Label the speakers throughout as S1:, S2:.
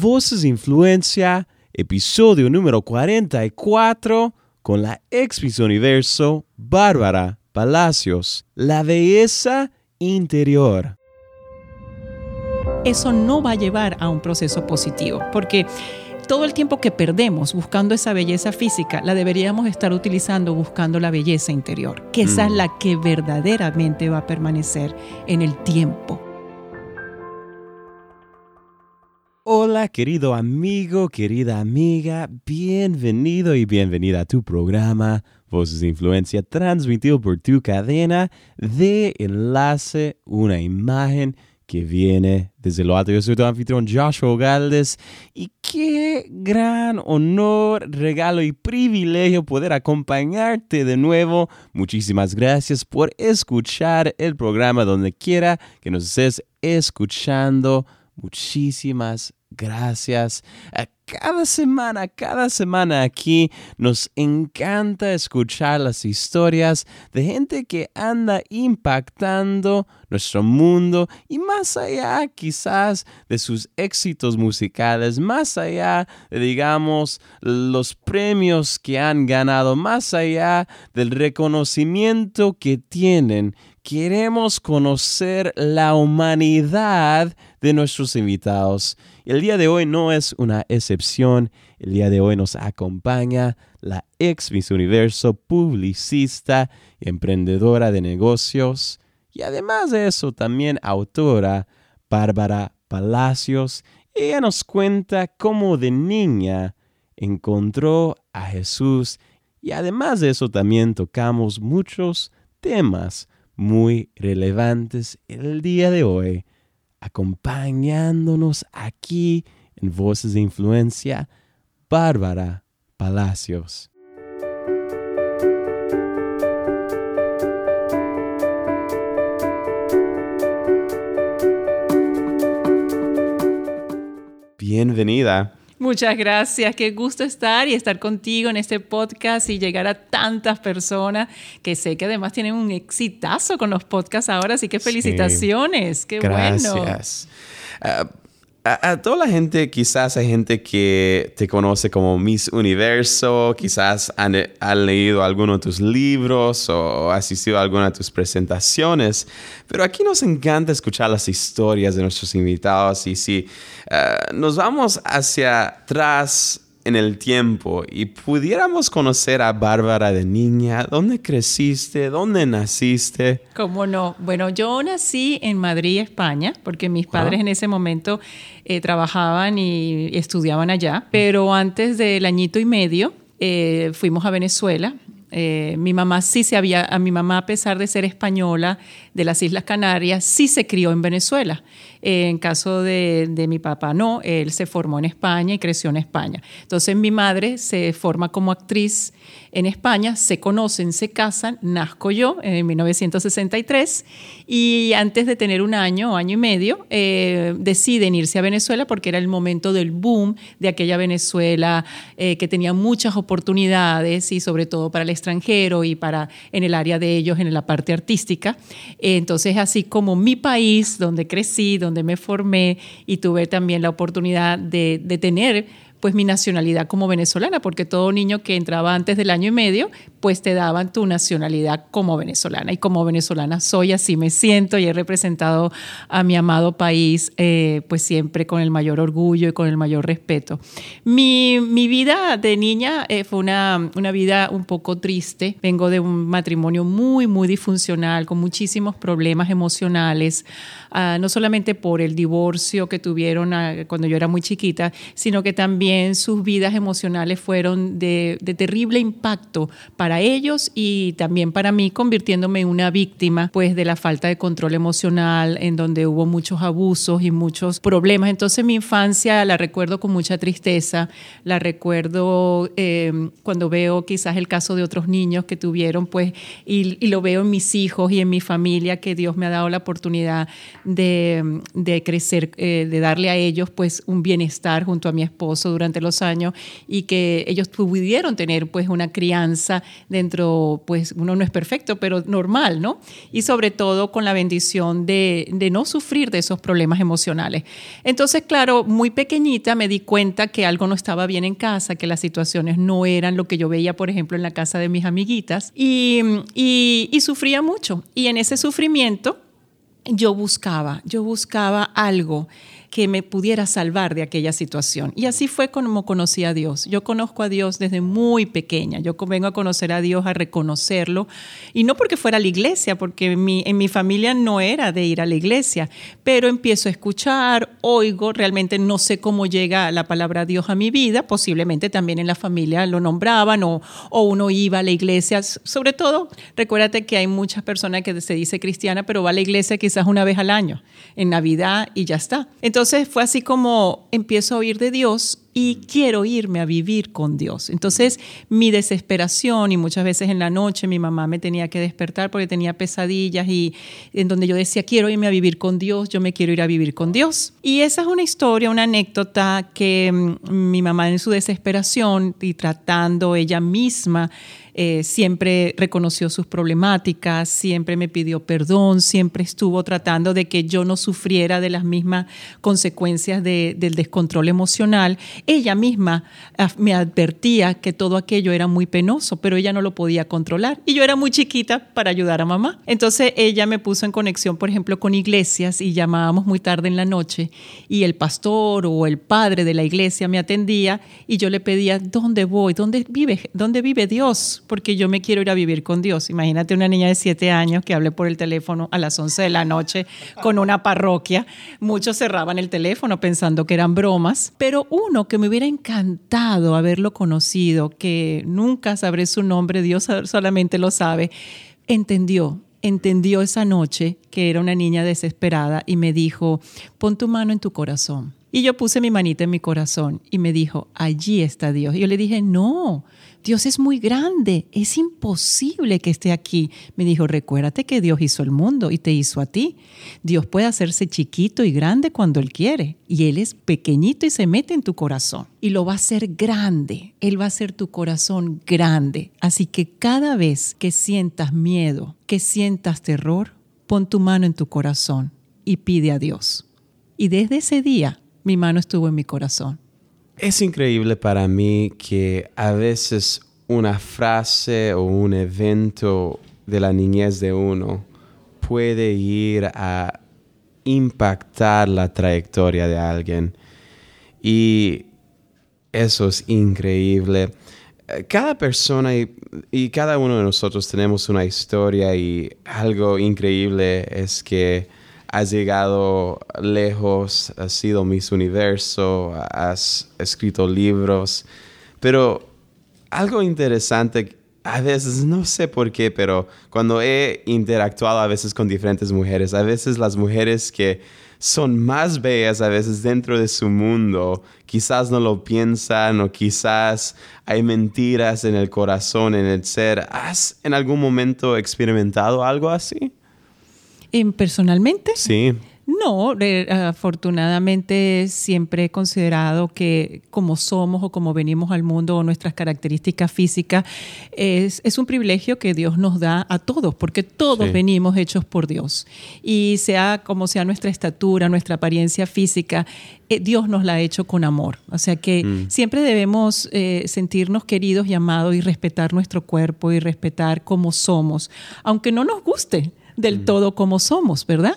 S1: Voces de Influencia, episodio número 44, con la ex Universo, Bárbara Palacios, la belleza interior.
S2: Eso no va a llevar a un proceso positivo, porque todo el tiempo que perdemos buscando esa belleza física, la deberíamos estar utilizando buscando la belleza interior, que esa es mm. la que verdaderamente va a permanecer en el tiempo.
S1: Hola querido amigo, querida amiga, bienvenido y bienvenida a tu programa Voces de Influencia transmitido por tu cadena de enlace, una imagen que viene desde lo alto. Yo soy tu anfitrión Joshua Galdes y qué gran honor, regalo y privilegio poder acompañarte de nuevo. Muchísimas gracias por escuchar el programa donde quiera que nos estés escuchando. Muchísimas gracias. cada semana, cada semana aquí nos encanta escuchar las historias de gente que anda impactando nuestro mundo y más allá quizás de sus éxitos musicales, más allá de digamos los premios que han ganado, más allá del reconocimiento que tienen queremos conocer la humanidad de nuestros invitados. El día de hoy no es una excepción. El día de hoy nos acompaña la ex Miss Universo, publicista emprendedora de negocios. Y además de eso, también autora, Bárbara Palacios. Ella nos cuenta cómo de niña encontró a Jesús. Y además de eso, también tocamos muchos temas muy relevantes el día de hoy, acompañándonos aquí en Voces de Influencia, Bárbara Palacios. Bienvenida.
S2: Muchas gracias, qué gusto estar y estar contigo en este podcast y llegar a tantas personas que sé que además tienen un exitazo con los podcasts ahora, así que felicitaciones, qué
S1: gracias.
S2: bueno.
S1: Gracias. Ah, a, toda la gente, quizás hay gente que te conoce como Miss Universo, quizás han, leído alguno de tus libros o asistido a alguna de tus presentaciones, pero aquí nos encanta escuchar las historias de nuestros invitados y si eh, nos vamos hacia atrás en el tiempo y pudiéramos conocer a Bárbara de niña, ¿dónde creciste? ¿Dónde naciste?
S2: ¿Cómo no? Bueno, yo nací en Madrid, España, porque mis padres en ese momento eh, trabajaban y estudiaban allá, pero antes del añito y medio eh, fuimos a Venezuela. Eh, mi mamá sí se había, a mi mamá a pesar de ser española de las Islas Canarias, sí se crió en Venezuela. En caso de, de, mi papá, no, él se formó en España y creció en España. Entonces mi madre se forma como actriz en España, se conocen, se casan, nazco yo en 1963 y antes de tener un año o año y medio eh, deciden irse a Venezuela porque era el momento del boom de aquella Venezuela eh, que tenía muchas oportunidades y sobre todo para el extranjero y para en el área de ellos, en la parte artística. entonces así como mi país, donde crecí, donde me formé y tuve también la oportunidad de, de tener pues mi nacionalidad como venezolana, porque todo niño que entraba antes del año y medio, pues te daban tu nacionalidad como venezolana. Y como venezolana soy, así me siento y he representado a mi amado país, eh, pues siempre con el mayor orgullo y con el mayor respeto. Mi, mi vida de niña eh, fue una, una vida un poco triste. Vengo de un matrimonio muy, muy disfuncional, con muchísimos problemas emocionales, ah, no solamente por el divorcio que tuvieron ah, cuando yo era muy chiquita, sino que también sus vidas emocionales fueron de, terrible impacto para ellos y también para mí, convirtiéndome en una víctima pues de la falta de control emocional, en donde hubo muchos abusos y muchos problemas. Entonces mi infancia la recuerdo con mucha tristeza, la recuerdo eh, cuando veo quizás el caso de otros niños que tuvieron pues y, lo veo en mis hijos y en mi familia que Dios me ha dado la oportunidad de, crecer, eh, de darle a ellos pues un bienestar junto a mi esposo durante los años y que ellos pudieron tener pues una crianza dentro, pues uno no es perfecto, pero normal, ¿no? Y sobre todo con la bendición de, de no sufrir de esos problemas emocionales. Entonces, claro, muy pequeñita me di cuenta que algo no estaba bien en casa, que las situaciones no eran lo que yo veía, por ejemplo, en la casa de mis amiguitas y, y, y sufría mucho. Y en ese sufrimiento yo buscaba, yo buscaba algo que me pudiera salvar de aquella situación. Y así fue como conocí a Dios. Yo conozco a Dios desde muy pequeña. Yo vengo a conocer a Dios, a reconocerlo. Y no porque fuera a la iglesia, porque en mi, familia no era de ir a la iglesia, pero empiezo a escuchar, oigo, realmente no sé cómo llega la palabra Dios a mi vida. Posiblemente también en la familia lo nombraban o, o uno iba a la iglesia. Sobre todo, recuérdate que hay muchas personas que se dice cristiana, pero va a la iglesia quizás una vez al año, en Navidad y ya está. Entonces, entonces fue así como empiezo a oír de Dios y quiero irme a vivir con Dios. Entonces mi desesperación y muchas veces en la noche mi mamá me tenía que despertar porque tenía pesadillas y en donde yo decía quiero irme a vivir con Dios, yo me quiero ir a vivir con Dios. Y esa es una historia, una anécdota que mm, mi mamá en su desesperación y tratando ella misma eh, siempre reconoció sus problemáticas, siempre me pidió perdón, siempre estuvo tratando de que yo no sufriera de las mismas consecuencias del descontrol emocional. Ella misma me advertía que todo aquello era muy penoso, pero ella no lo podía controlar. Y yo era muy chiquita para ayudar a mamá. Entonces ella me puso en conexión, por ejemplo, con iglesias y llamábamos muy tarde en la noche y el pastor o el padre de la iglesia me atendía y yo le pedía, ¿dónde voy? ¿Dónde vive, dónde vive Dios? Porque yo me quiero ir a vivir con Dios. Imagínate una niña de siete años que hable por el teléfono a las 11 de la noche con una parroquia. Muchos cerraban el teléfono pensando que eran bromas, pero uno que me hubiera encantado haberlo conocido, que nunca sabré su nombre, Dios solamente lo sabe, entendió entendió esa noche que era una niña desesperada y me dijo, pon tu mano en tu corazón. Y yo puse mi manita en mi corazón y me dijo, allí está Dios. Y yo le dije, no, Dios es muy grande, es imposible que esté aquí. Me dijo, recuérdate que Dios hizo el mundo y te hizo a ti. Dios puede hacerse chiquito y grande cuando Él quiere. Y Él es pequeñito y se mete en tu corazón. Y lo va a hacer grande. Él va a hacer tu corazón grande. Así que cada vez que sientas miedo, que sientas terror, pon tu mano en tu corazón y pide a Dios. Y desde ese día mi mano estuvo en mi corazón.
S1: Es increíble para mí que a veces una frase o un evento de la niñez de uno puede ir a impactar la trayectoria de alguien. Y eso es increíble. Cada persona y, cada uno de nosotros tenemos una historia y algo increíble es que has llegado lejos, has sido Miss Universo, has escrito libros, pero algo interesante, a veces, no sé por qué, pero cuando he interactuado a veces con diferentes mujeres, a veces las mujeres que son más bellas a veces dentro de su mundo, quizás no lo piensan o quizás hay mentiras en el corazón, en el ser. ¿Has en algún momento experimentado algo así?
S2: Personalmente.
S1: Sí.
S2: No, afortunadamente siempre he considerado que como somos o como venimos al mundo o nuestras características físicas, es, es un privilegio que Dios nos da a todos, porque todos venimos hechos por Dios. Y sea como sea nuestra estatura, nuestra apariencia física, eh, Dios nos la ha hecho con amor. O sea que mm. siempre debemos eh, sentirnos queridos y amados y respetar nuestro cuerpo y respetar cómo somos, aunque no nos guste del todo como somos, ¿verdad?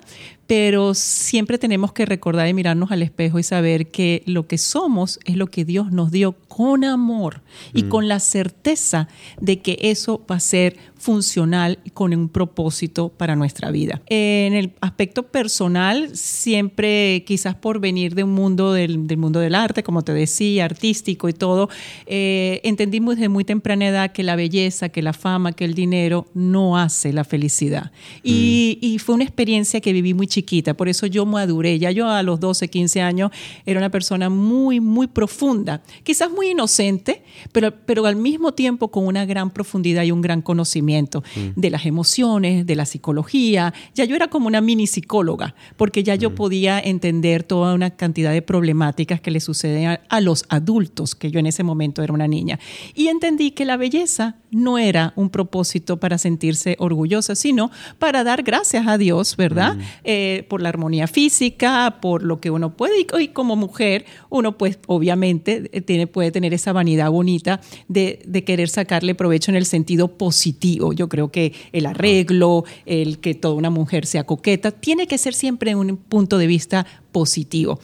S2: Pero siempre tenemos que recordar y mirarnos al espejo y saber que lo que somos es lo que Dios nos dio con amor y con la certeza de que eso va a ser funcional y con un propósito para nuestra vida. En el aspecto personal, siempre quizás por venir de un mundo del, mundo del arte, como te decía, artístico y todo, eh, entendí desde muy temprana edad que la belleza, que la fama, que el dinero no hace la felicidad. Y, y fue una experiencia que viví muy chiquita. Por eso yo maduré. Ya yo a los 12, 15 años era una persona muy, muy profunda. Quizás muy inocente, pero, pero al mismo tiempo con una gran profundidad y un gran conocimiento mm. de las emociones, de la psicología. Ya yo era como una mini psicóloga, porque ya yo mm. podía entender toda una cantidad de problemáticas que le suceden a los adultos, que yo en ese momento era una niña. Y entendí que la belleza no era un propósito para sentirse orgullosa, sino para dar gracias a Dios, ¿verdad? Mm. Eh, por la armonía física, por lo que uno puede. Y, como mujer, uno pues obviamente eh, tiene, puede tener esa vanidad bonita de, de, querer sacarle provecho en el sentido positivo. Yo creo que el arreglo, el que toda una mujer sea coqueta, tiene que ser siempre un punto de vista positivo.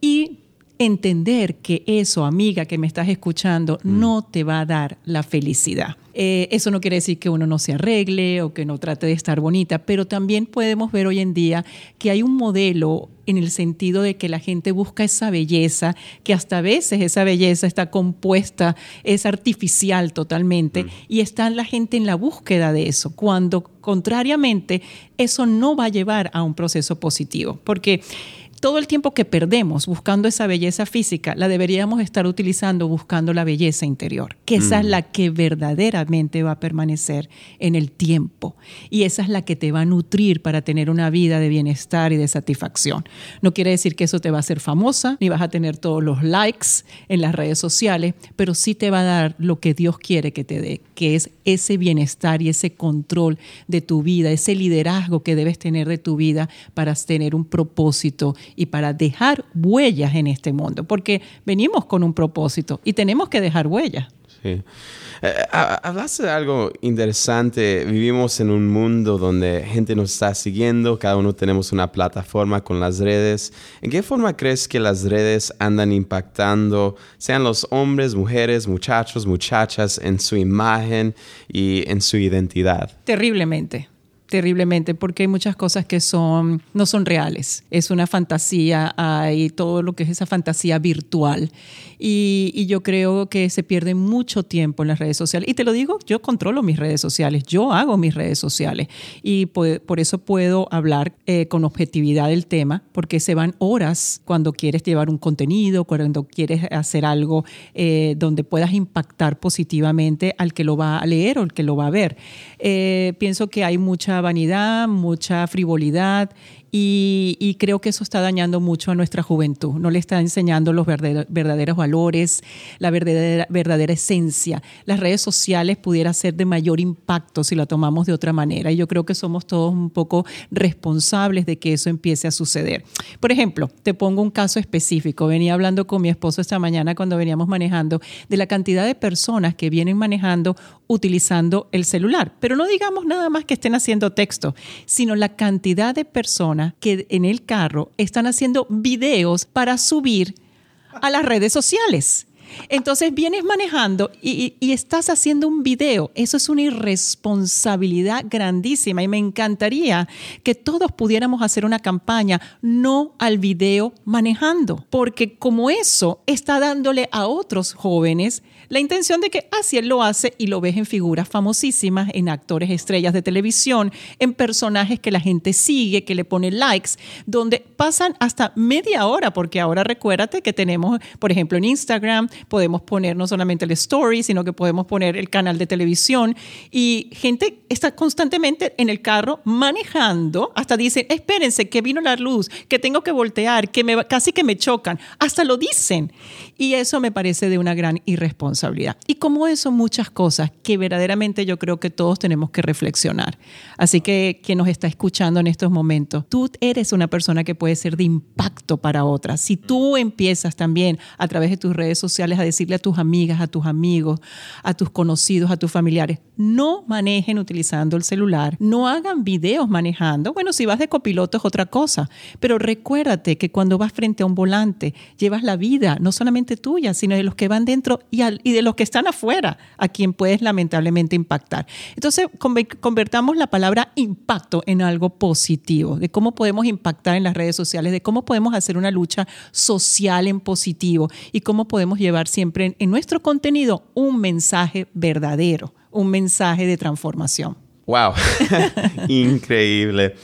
S2: Y entender que eso, amiga que me estás escuchando, mm. no te va a dar la felicidad. Eh, eso no quiere decir que uno no se arregle o que no trate de estar bonita, pero también podemos ver hoy en día que hay un modelo en el sentido de que la gente busca esa belleza, que hasta a veces esa belleza está compuesta, es artificial totalmente, mm. y está la gente en la búsqueda de eso, cuando contrariamente eso no va a llevar a un proceso positivo, porque todo el tiempo que perdemos buscando esa belleza física, la deberíamos estar utilizando buscando la belleza interior, que esa es mm. la que verdaderamente va a permanecer en el tiempo. Y esa es la que te va a nutrir para tener una vida de bienestar y de satisfacción. No quiere decir que eso te va a hacer famosa, ni vas a tener todos los likes en las redes sociales, pero sí te va a dar lo que Dios quiere que te dé, que es ese bienestar y ese control de tu vida, ese liderazgo que debes tener de tu vida para tener un propósito y para dejar huellas en este mundo, porque venimos con un propósito y tenemos que dejar huellas.
S1: Sí. Eh, hablaste de algo interesante. Vivimos en un mundo donde gente nos está siguiendo, cada uno tenemos una plataforma con las redes. ¿En qué forma crees que las redes andan impactando, sean los hombres, mujeres, muchachos, muchachas, en su imagen y en su identidad?
S2: Terriblemente terriblemente porque hay muchas cosas que son no son reales. Es una fantasía, hay todo lo que es esa fantasía virtual. Y, y, yo creo que se pierde mucho tiempo en las redes sociales. Y te lo digo, yo controlo mis redes sociales, yo hago mis redes sociales. Y por, por eso puedo hablar eh, con objetividad del tema, porque se van horas cuando quieres llevar un contenido, cuando quieres hacer algo eh, donde puedas impactar positivamente al que lo va a leer o al que lo va a ver. Eh, pienso que hay mucha vanidad, mucha frivolidad y, creo que eso está dañando mucho a nuestra juventud. No le está enseñando los verdaderos valores, la verdadera, verdadera esencia. Las redes sociales pudiera ser de mayor impacto si la tomamos de otra manera. Y yo creo que somos todos un poco responsables de que eso empiece a suceder. Por ejemplo, te pongo un caso específico. Venía hablando con mi esposo esta mañana cuando veníamos manejando de la cantidad de personas que vienen manejando utilizando el celular. Pero no digamos nada más que estén haciendo texto, sino la cantidad de personas que en el carro están haciendo videos para subir a las redes sociales. Entonces vienes manejando y, estás haciendo un video. Eso es una irresponsabilidad grandísima y me encantaría que todos pudiéramos hacer una campaña no al video manejando, porque como eso está dándole a otros jóvenes la intención de que así él lo hace y lo ves en figuras famosísimas, en actores estrellas de televisión, en personajes que la gente sigue, que le pone likes, donde pasan hasta media hora, porque ahora recuérdate que tenemos, por ejemplo, en Instagram, podemos poner no solamente el story, sino que podemos poner el canal de televisión y gente está constantemente en el carro manejando, hasta dicen, espérense, que vino la luz, que tengo que voltear, que casi que me chocan, hasta lo dicen. Y eso me parece de una gran irresponsabilidad y como eso, muchas cosas que verdaderamente yo creo que todos tenemos que reflexionar. Así que quien nos está escuchando en estos momentos, tú eres una persona que puede ser de impacto para otras. Si tú empiezas también a través de tus redes sociales a decirle a tus amigas, a tus amigos, a tus conocidos, a tus familiares, no manejen utilizando el celular, no hagan videos manejando. Bueno, si vas de copiloto es otra cosa, pero recuérdate que cuando vas frente a un volante, llevas la vida, no solamente tuya, sino de los que van dentro y, al, y de los que están afuera, a quien puedes lamentablemente impactar. Entonces, convertamos la palabra impacto en algo positivo, de cómo podemos impactar en las redes sociales, de cómo podemos hacer una lucha social en positivo y cómo podemos llevar siempre en nuestro contenido un mensaje verdadero, un mensaje de transformación.
S1: ¡Wow! Increíble.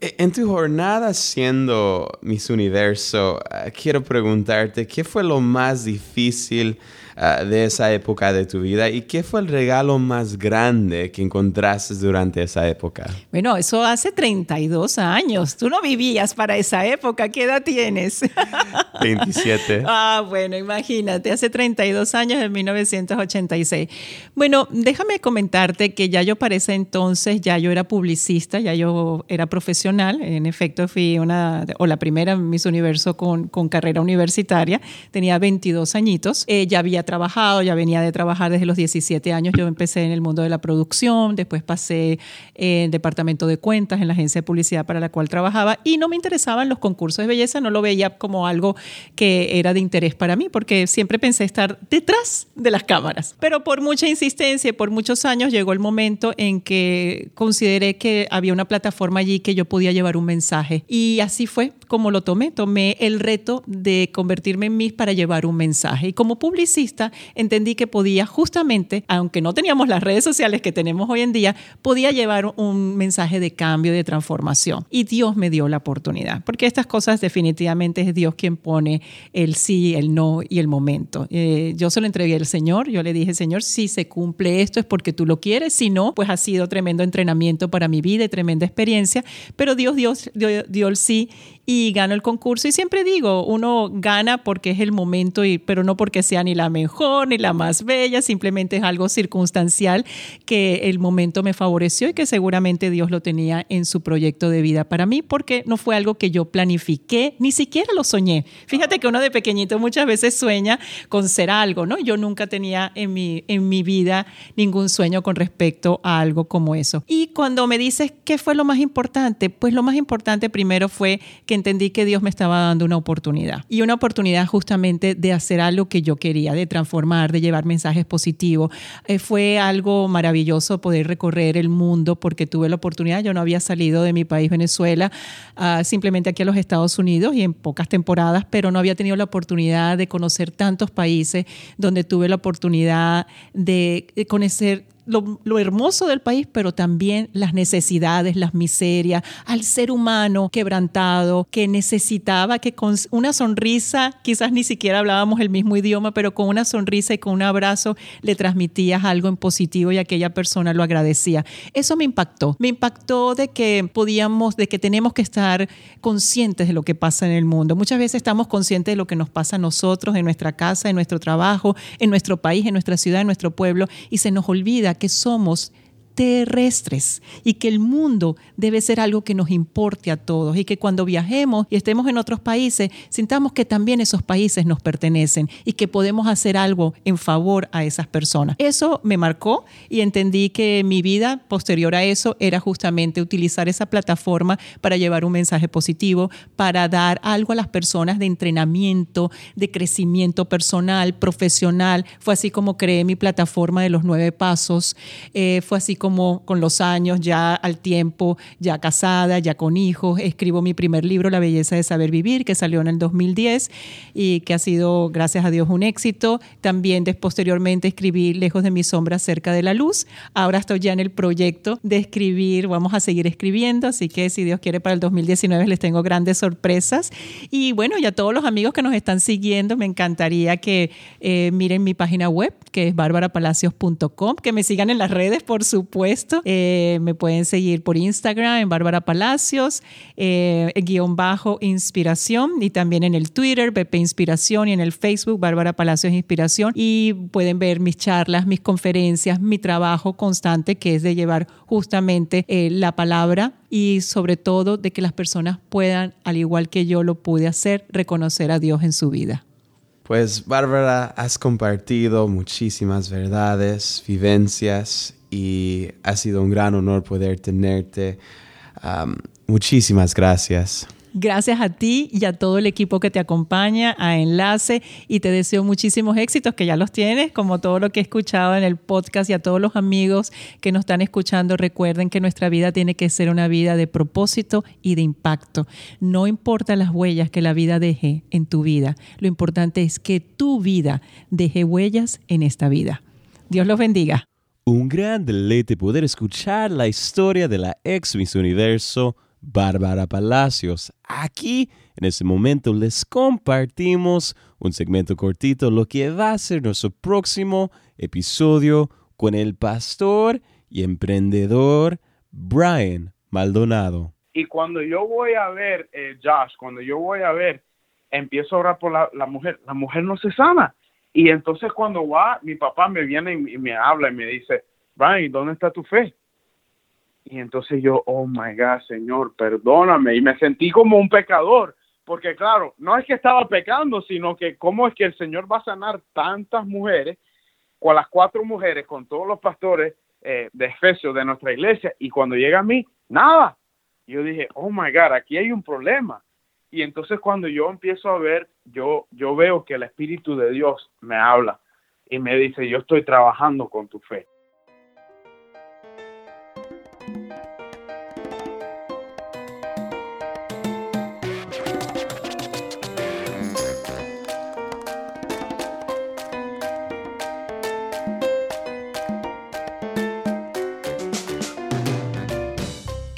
S1: E, en tu jornada siendo Miss Universo, eh, quiero preguntarte, ¿qué fue lo más difícil Ah, de esa época de tu vida y qué fue el regalo más grande que encontraste durante esa época?
S2: Bueno, eso hace 32 años. Tú no vivías para esa época. ¿Qué edad tienes?
S1: 27.
S2: ah, bueno, imagínate, hace 32 años, en 1986. Bueno, déjame comentarte que ya yo para ese entonces, ya yo era publicista, ya yo era profesional. En efecto, fui una, o la primera Miss Universo con, con carrera universitaria. Tenía 22 añitos. Eh, ya había trabajado, ya venía de trabajar desde los 17 años. Yo empecé en el mundo de la producción, después pasé en el departamento de cuentas en la agencia de publicidad para la cual trabajaba y no me interesaban los concursos de belleza, no lo veía como algo que era de interés para mí porque siempre pensé estar detrás de las cámaras. Pero por mucha insistencia y por muchos años llegó el momento en que consideré que había una plataforma allí que yo podía llevar un mensaje y así fue como lo tomé. Tomé el reto de convertirme en Miss para llevar un mensaje y como publicista entendí que podía justamente, aunque no teníamos las redes sociales que tenemos hoy en día, podía llevar un mensaje de cambio, de transformación. Y Dios me dio la oportunidad, porque estas cosas definitivamente es Dios quien pone el sí, el no y el momento. Eh, yo se lo entregué al Señor, yo le dije, Señor, si se cumple esto es porque tú lo quieres, si no, pues ha sido tremendo entrenamiento para mi vida y tremenda experiencia, pero Dios, Dios dio, el sí y ganó el concurso. Y siempre digo, uno gana porque es el momento, y, pero no porque sea ni la mejor ni la más bella, simplemente es algo circunstancial que el momento me favoreció y que seguramente Dios lo tenía en su proyecto de vida para mí, porque no fue algo que yo planifiqué, ni siquiera lo soñé. Fíjate que uno de pequeñito muchas veces sueña con ser algo, ¿no? Yo nunca tenía en mi, en mi vida ningún sueño con respecto a algo como eso. Y cuando me dices qué fue lo más importante, pues lo más importante primero fue que entendí que Dios me estaba dando una oportunidad. Y una oportunidad justamente de hacer algo que yo quería, de transformar, de llevar mensajes positivos. Eh, fue algo maravilloso poder recorrer el mundo porque tuve la oportunidad. Yo no había salido de mi país, Venezuela, ah, simplemente aquí a los Estados Unidos y en pocas temporadas, pero no había tenido la oportunidad de conocer tantos países donde tuve la oportunidad de conocer lo, hermoso del país, pero también las necesidades, las miserias, al ser humano quebrantado, que necesitaba que con una sonrisa, quizás ni siquiera hablábamos el mismo idioma, pero con una sonrisa y con un abrazo le transmitías algo en positivo y aquella persona lo agradecía. Eso me impactó. Me impactó de que podíamos, de que tenemos que estar conscientes de lo que pasa en el mundo. Muchas veces estamos conscientes de lo que nos pasa a nosotros, en nuestra casa, en nuestro trabajo, en nuestro país, en nuestra ciudad, en nuestro pueblo, y se nos olvida que somos terrestres y que el mundo debe ser algo que nos importe a todos y que cuando viajemos y estemos en otros países sintamos que también esos países nos pertenecen y que podemos hacer algo en favor a esas personas. Eso me marcó y entendí que mi vida posterior a eso era justamente utilizar esa plataforma para llevar un mensaje positivo, para dar algo a las personas de entrenamiento, de crecimiento personal, profesional. Fue así como creé mi plataforma de los nueve pasos. Eh, fue así como con los años, ya al tiempo, ya casada, ya con hijos, escribo mi primer libro, La belleza de saber vivir, que salió en el 2010 y que ha sido, gracias a Dios, un éxito. También posteriormente escribí Lejos de mi sombra, cerca de la luz. Ahora estoy ya en el proyecto de escribir, vamos a seguir escribiendo, así que si Dios quiere para el 2019 les tengo grandes sorpresas. Y bueno, y a todos los amigos que nos están siguiendo, me encantaría que eh, miren mi página web, que es barbarapalacios.com, que me sigan en las redes, por supuesto puesto. Eh, me pueden seguir por Instagram en Bárbara Palacios, eh, guion bajo inspiración y también en el Twitter, BP Inspiración y en el Facebook, Bárbara Palacios Inspiración. Y pueden ver mis charlas, mis conferencias, mi trabajo constante que es de llevar justamente eh, la palabra y sobre todo de que las personas puedan, al igual que yo lo pude hacer, reconocer a Dios en su vida.
S1: Pues Bárbara, has compartido muchísimas verdades, vivencias y ha sido un gran honor poder tenerte. muchísimas gracias.
S2: Gracias a ti y a todo el equipo que te acompaña, a Enlace, y te deseo muchísimos éxitos, que ya los tienes, como todo lo que he escuchado en el podcast y a todos los amigos que nos están escuchando, recuerden que nuestra vida tiene que ser una vida de propósito y de impacto. No importa las huellas que la vida deje en tu vida, lo importante es que tu vida deje huellas en esta vida. Dios los bendiga.
S1: Un gran deleite poder escuchar la historia de la ex Miss Universo Bárbara Palacios. Aquí, en este momento, les compartimos un segmento cortito, lo que va a ser nuestro próximo episodio con el pastor y emprendedor Brian Maldonado.
S3: Y cuando yo voy a ver, eh, Josh, cuando yo voy a ver, empiezo a orar por la, la, mujer, la mujer no se sana. Y entonces cuando va, mi papá me viene y me habla y me dice, Brian, ¿dónde está tu fe? Y entonces yo, oh my God, Señor, perdóname. Y me sentí como un pecador, porque claro, no es que estaba pecando, sino que cómo es que el Señor va a sanar tantas mujeres, con las cuatro mujeres, con todos los pastores eh, de Efesios de nuestra iglesia, y cuando llega a mí, nada. Yo dije, oh my God, aquí hay un problema. Y entonces cuando yo empiezo a ver, yo, yo veo que el Espíritu de Dios me habla y me dice, yo estoy trabajando con tu fe.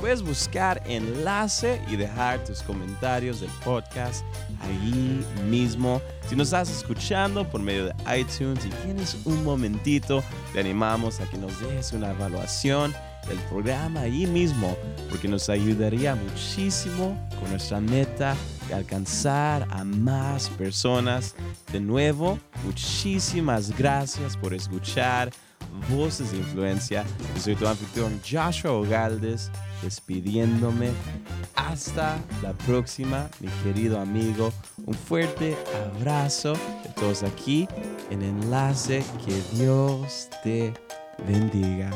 S1: Puedes buscar enlace y dejar tus comentarios del podcast ahí mismo. Si nos estás escuchando por medio de iTunes y tienes un momentito, te animamos a que nos dejes una evaluación del programa ahí mismo, porque nos ayudaría muchísimo con nuestra meta de alcanzar a más personas. De nuevo, muchísimas gracias por escuchar Voces de Influencia. Yo soy tu anfitrión Joshua Ogaldes, despidiéndome. Hasta la próxima, mi querido amigo. Un fuerte abrazo de todos aquí en Enlace. Que Dios te bendiga.